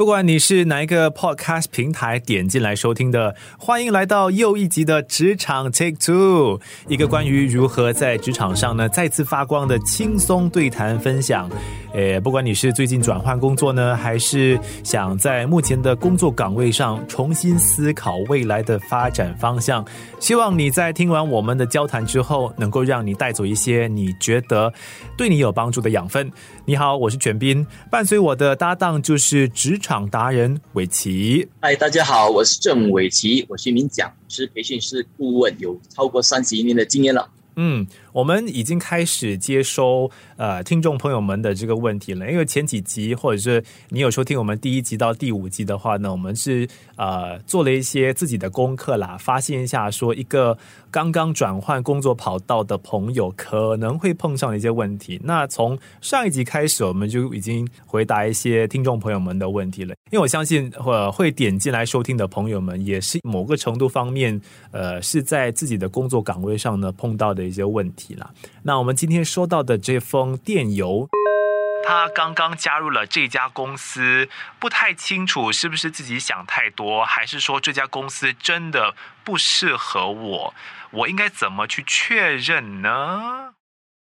不管你是哪一个 Podcast 平台点进来收听的，欢迎来到又一集的职场 Take Two，一个关于如何在职场上呢再次发光的轻松对谈分享。诶，不管你是最近转换工作呢，还是想在目前的工作岗位上重新思考未来的发展方向，希望你在听完我们的交谈之后，能够让你带走一些你觉得对你有帮助的养分。你好，我是卷斌，伴随我的搭档就是职场达人伟奇。嗨，大家好，我是郑伟奇，我是一名讲师、培训师顾问，有超过三十一年的经验了。嗯，我们已经开始接收呃听众朋友们的这个问题了，因为前几集或者是你有收听我们第一集到第五集的话呢，我们是呃做了一些自己的功课啦，发现一下说一个刚刚转换工作跑道的朋友可能会碰上的一些问题。那从上一集开始，我们就已经回答一些听众朋友们的问题了，因为我相信呃会点进来收听的朋友们，也是某个程度方面呃是在自己的工作岗位上呢碰到的。一些问题那我们今天收到的这封电邮，他刚刚加入了这家公司，不太清楚是不是自己想太多，还是说这家公司真的不适合我？我应该怎么去确认呢？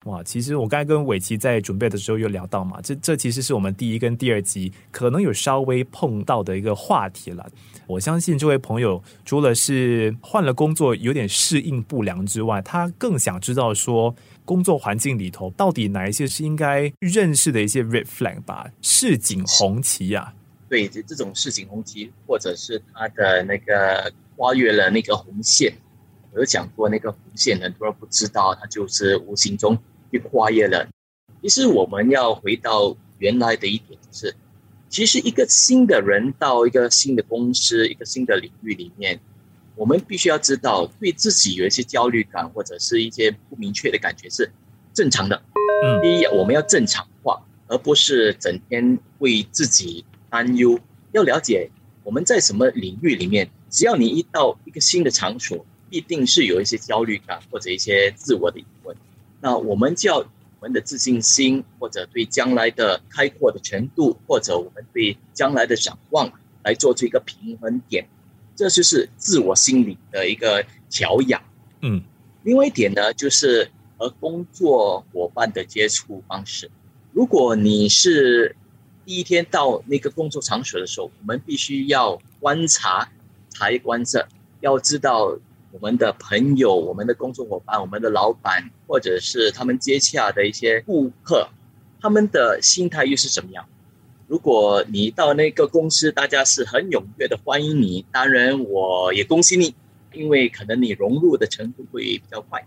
哇，其实我刚才跟伟奇在准备的时候有聊到嘛，这这其实是我们第一跟第二集可能有稍微碰到的一个话题了。我相信这位朋友除了是换了工作有点适应不良之外，他更想知道说工作环境里头到底哪一些是应该认识的一些 red flag 吧，市井红旗呀。对，这这种市井红旗，或者是他的那个跨越了那个红线。有讲过那个红线，很多人不知道，它就是无形中去跨越了。其实我们要回到原来的一点，就是其实一个新的人到一个新的公司、一个新的领域里面，我们必须要知道，对自己有一些焦虑感或者是一些不明确的感觉是正常的。嗯，第一，我们要正常化，而不是整天为自己担忧。要了解我们在什么领域里面，只要你一到一个新的场所。必定是有一些焦虑感或者一些自我的疑问，那我们就要我们的自信心或者对将来的开阔的程度，或者我们对将来的展望来做出一个平衡点，这就是自我心理的一个调养。嗯，另外一点呢，就是和工作伙伴的接触方式。如果你是第一天到那个工作场所的时候，我们必须要观察、察观色，要知道。我们的朋友、我们的工作伙伴、我们的老板，或者是他们接洽的一些顾客，他们的心态又是怎么样？如果你到那个公司，大家是很踊跃的欢迎你，当然我也恭喜你，因为可能你融入的程度会比较快。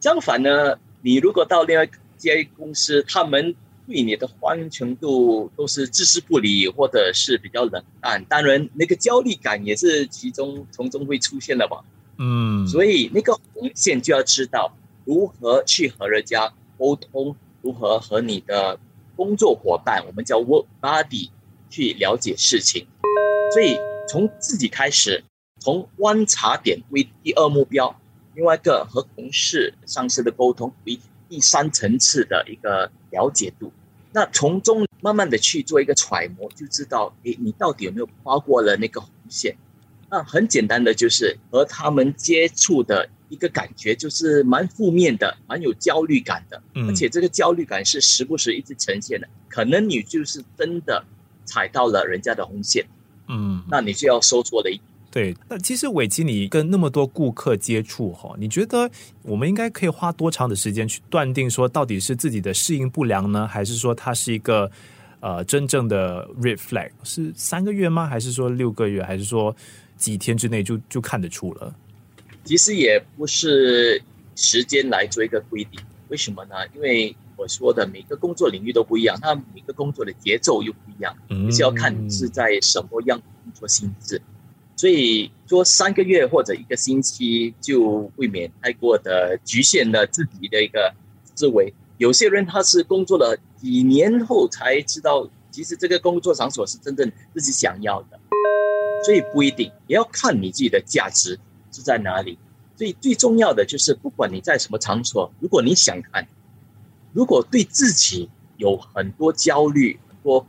相反呢，你如果到另外一家公司，他们对你的欢迎程度都是置之不理，或者是比较冷淡，当然那个焦虑感也是其中从中会出现的吧。嗯，所以那个红线就要知道如何去和人家沟通，如何和你的工作伙伴，我们叫 work buddy，去了解事情。所以从自己开始，从观察点为第二目标，另外一个和同事、上司的沟通为第三层次的一个了解度。那从中慢慢的去做一个揣摩，就知道诶，你到底有没有跨过了那个红线。那很简单的，就是和他们接触的一个感觉，就是蛮负面的，蛮有焦虑感的，而且这个焦虑感是时不时一直呈现的。可能你就是真的踩到了人家的红线，嗯，那你就要收错了一对，那其实伟基，你跟那么多顾客接触哈，你觉得我们应该可以花多长的时间去断定说，到底是自己的适应不良呢，还是说它是一个呃真正的 red flag？是三个月吗？还是说六个月？还是说？几天之内就就看得出了，其实也不是时间来做一个规定，为什么呢？因为我说的每个工作领域都不一样，那每个工作的节奏又不一样，嗯，是要看你是在什么样工作性质，所以说三个月或者一个星期就未免太过的局限了自己的一个思维。有些人他是工作了几年后才知道，其实这个工作场所是真正自己想要的。所以不一定，也要看你自己的价值是在哪里。所以最重要的就是，不管你在什么场所，如果你想看，如果对自己有很多焦虑、很多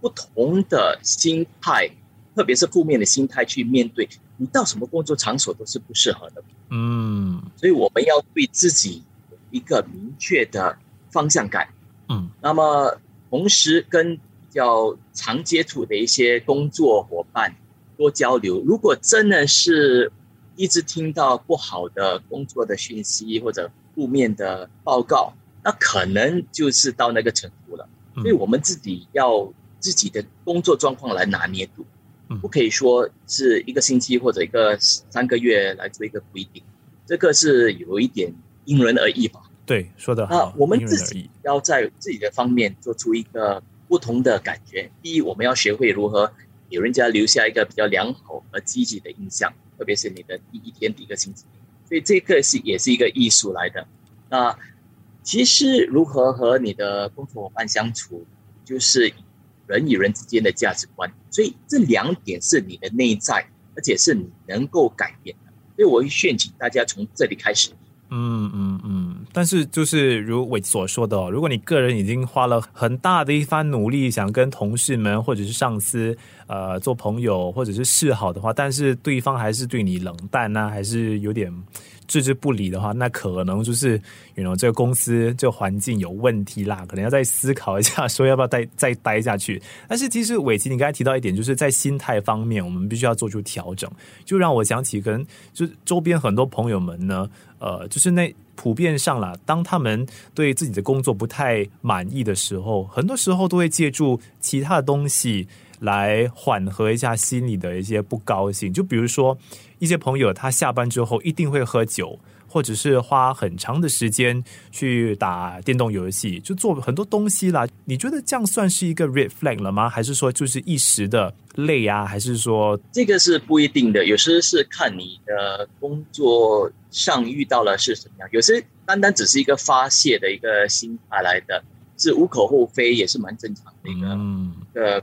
不同的心态，特别是负面的心态去面对，你到什么工作场所都是不适合的。嗯所以我们要对自己有一个明确的方向感。嗯，那么同时跟比较常接触的一些工作伙伴多交流。如果真的是一直听到不好的工作的讯息或者负面的报告，那可能就是到那个程度了。嗯所以我们自己要自己的工作状况来拿捏度嗯，不可以说是一个星期或者一个三个月来做一个规定，这个是有一点因人而异吧。对，说的那好，我们自己要在自己的方面做出一个不同的感觉。第一，我们要学会如何给人家留下一个比较良好而积极的印象，特别是你的第一天、第一个星期。所以这个是也是一个艺术来的。那其实如何和你的工作伙伴相处，就是人与人之间的价值观。所以这两点是你的内在，而且是你能够改变的。所以我会劝请大家从这里开始。嗯嗯嗯，但是就是如我所说的，如果你个人已经花了很大的一番努力，想跟同事们或者是上司呃做朋友或者是示好的话，但是对方还是对你冷淡呢、还是有点置之不理的话，那可能就是 you know 这个公司这个环境有问题啦，可能要再思考一下，说要不要再再待下去。但是其实伟奇，你刚才提到一点，就是在心态方面，我们必须要做出调整，就让我想起跟就周边很多朋友们呢。呃，就是那普遍上啦，当他们对自己的工作不太满意的时候，很多时候都会借助其他的东西来缓和一下心里的一些不高兴。就比如说，一些朋友他下班之后一定会喝酒，或者是花很长的时间去打电动游戏，就做很多东西啦。你觉得这样算是一个 red flag 了吗？还是说就是一时的累啊？还是说这个是不一定的，有时是看你的工作上遇到了是什么样，有些单单只是一个发泄的一个心态来的，是无可厚非，也是蛮正常的一个、嗯一个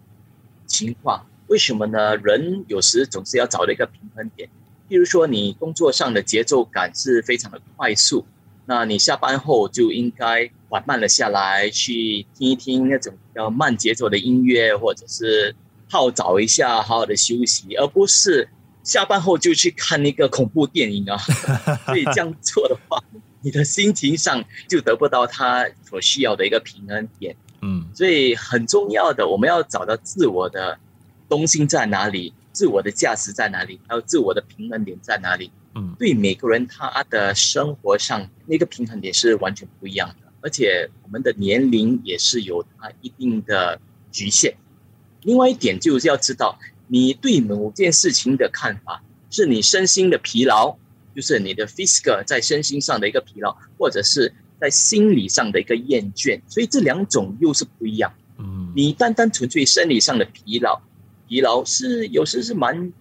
情况。为什么呢？人有时总是要找到一个平衡点。譬如说，你工作上的节奏感是非常的快速，那你下班后就应该缓慢了下来，去听一听那种比较慢节奏的音乐，或者是泡澡一下，好好的休息，而不是下班后就去看那个恐怖电影啊。所以这样做的话，你的心情上就得不到他所需要的一个平衡点。嗯所以很重要的，我们要找到自我的中心在哪里，自我的价值在哪里，还有自我的平衡点在哪里。嗯对每个人他的生活上那个平衡点是完全不一样的，而且我们的年龄也是有它一定的局限。另外一点就是要知道，你对某件事情的看法，是你身心的疲劳，就是你的 physical 在身心上的一个疲劳，或者是在心理上的一个厌倦，所以这两种又是不一样。嗯，你单单纯粹生理上的疲劳，疲劳是有时是蛮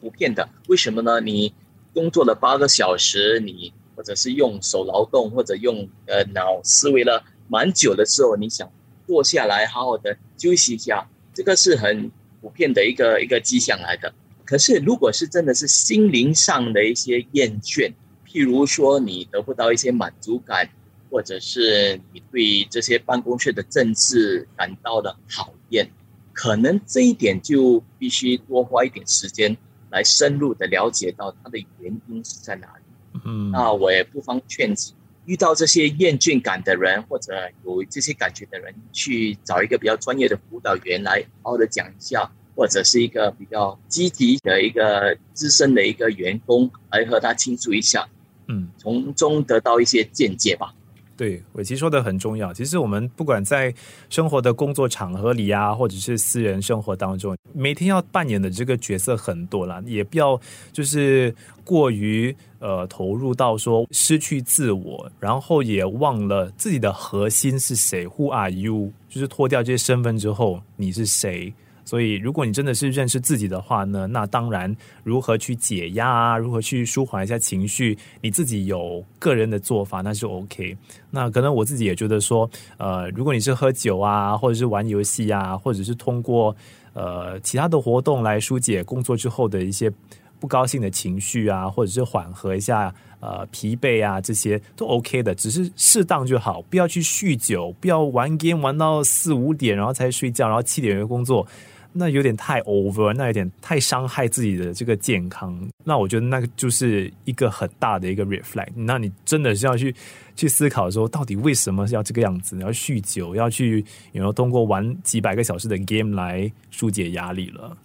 普遍的。为什么呢？你工作了八个小时，你或者是用手劳动，或者用呃脑思维了蛮久的时候，你想坐下来好好的休息一下，这个是很普遍的一个一个迹象来的。可是如果是真的是心灵上的一些厌倦，譬如说你得不到一些满足感，或者是你对这些办公室的政治感到了讨厌，可能这一点就必须多花一点时间来深入的了解到它的原因是在哪里。嗯那我也不妨劝请遇到这些厌倦感的人，或者有这些感觉的人，去找一个比较专业的辅导员来好好的讲一下，或者是一个比较积极的一个资深的一个员工来和他倾诉一下，嗯。从中得到一些见解吧。对，伟奇说的很重要。其实我们不管在生活的工作场合里啊，或者是私人生活当中，每天要扮演的这个角色很多啦，也不要就是过于呃投入到说失去自我，然后也忘了自己的核心是谁，Who are you？就是脱掉这些身份之后，你是谁？所以，如果你真的是认识自己的话呢，那当然如何去解压啊，如何去舒缓一下情绪，你自己有个人的做法，那是 OK。那可能我自己也觉得说，呃，如果你是喝酒啊，或者是玩游戏啊，或者是通过呃其他的活动来疏解工作之后的一些不高兴的情绪啊，或者是缓和一下呃疲惫啊，这些都 OK 的，只是适当就好，不要去酗酒，不要玩 game 玩到四五点然后才睡觉，然后七点又工作。那有点太 over，那有点太伤害自己的这个健康。那我觉得那个就是一个很大的一个 reflect。那你真的是要去去思考说，到底为什么要这个样子？要酗酒，要去有没有通过玩几百个小时的 game 来疏解压力了？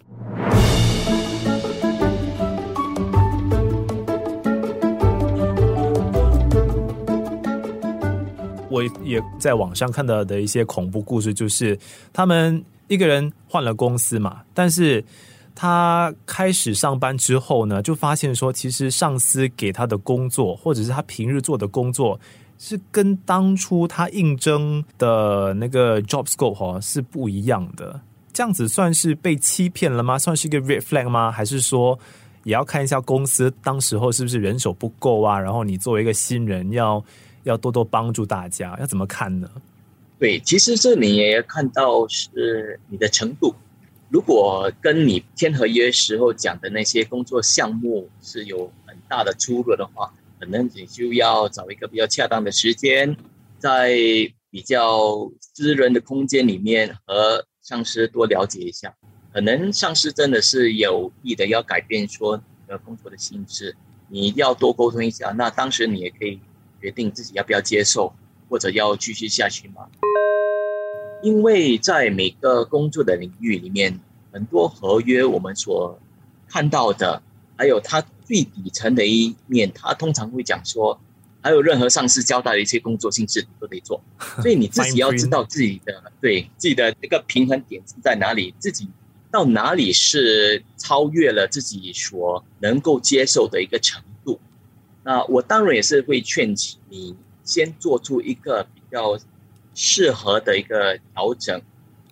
我也在网上看到的一些恐怖故事，就是他们。一个人换了公司嘛，但是他开始上班之后呢，就发现说，其实上司给他的工作，或者是他平日做的工作，是跟当初他应征的那个 job scope 哈是不一样的。这样子算是被欺骗了吗？算是一个 red flag 吗？还是说也要看一下公司当时候是不是人手不够啊？然后你作为一个新人，要要多多帮助大家，要怎么看呢？对，其实这里也要看到是你的程度。如果跟你签合约时候讲的那些工作项目是有很大的出入的话，可能你就要找一个比较恰当的时间，在比较私人的空间里面和上司多了解一下。可能上司真的是有意的要改变说你的工作的性质，你要多沟通一下。那当时你也可以决定自己要不要接受。或者要继续下去吗？因为在每个工作的领域里面，很多合约我们所看到的，还有它最底层的一面，它通常会讲说，还有任何上司交代的一些工作性质都得做，所以你自己要知道自己的对自己的一个平衡点是在哪里，自己到哪里是超越了自己所能够接受的一个程度。那我当然也是会劝起你。先做出一个比较适合的一个调整，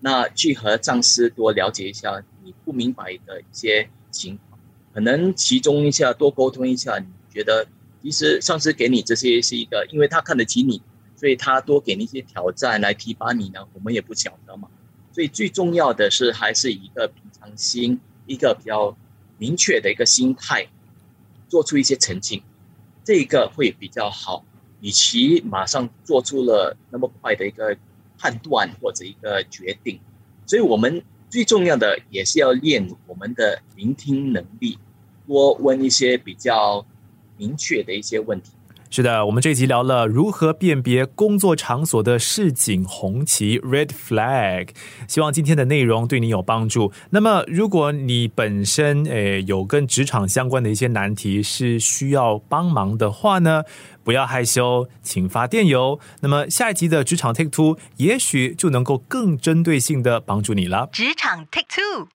那去和上司多了解一下你不明白的一些情况，可能其中一下多沟通一下。你觉得其实上司给你这些是一个，因为他看得起你，所以他多给你一些挑战来提拔你呢。我们也不晓得嘛，所以最重要的是还是一个平常心，一个比较明确的一个心态，做出一些澄清，这个会比较好。与其马上做出了那么快的一个判断或者一个决定，所以我们最重要的也是要练我们的聆听能力，多问一些比较明确的一些问题。是的，我们这一集聊了如何辨别工作场所的市井红旗 （red flag）。希望今天的内容对你有帮助。那么，如果你本身诶有跟职场相关的一些难题是需要帮忙的话呢，不要害羞，请发电邮。那么下一集的职场 Take Two 也许就能够更针对性的帮助你了。职场 Take Two。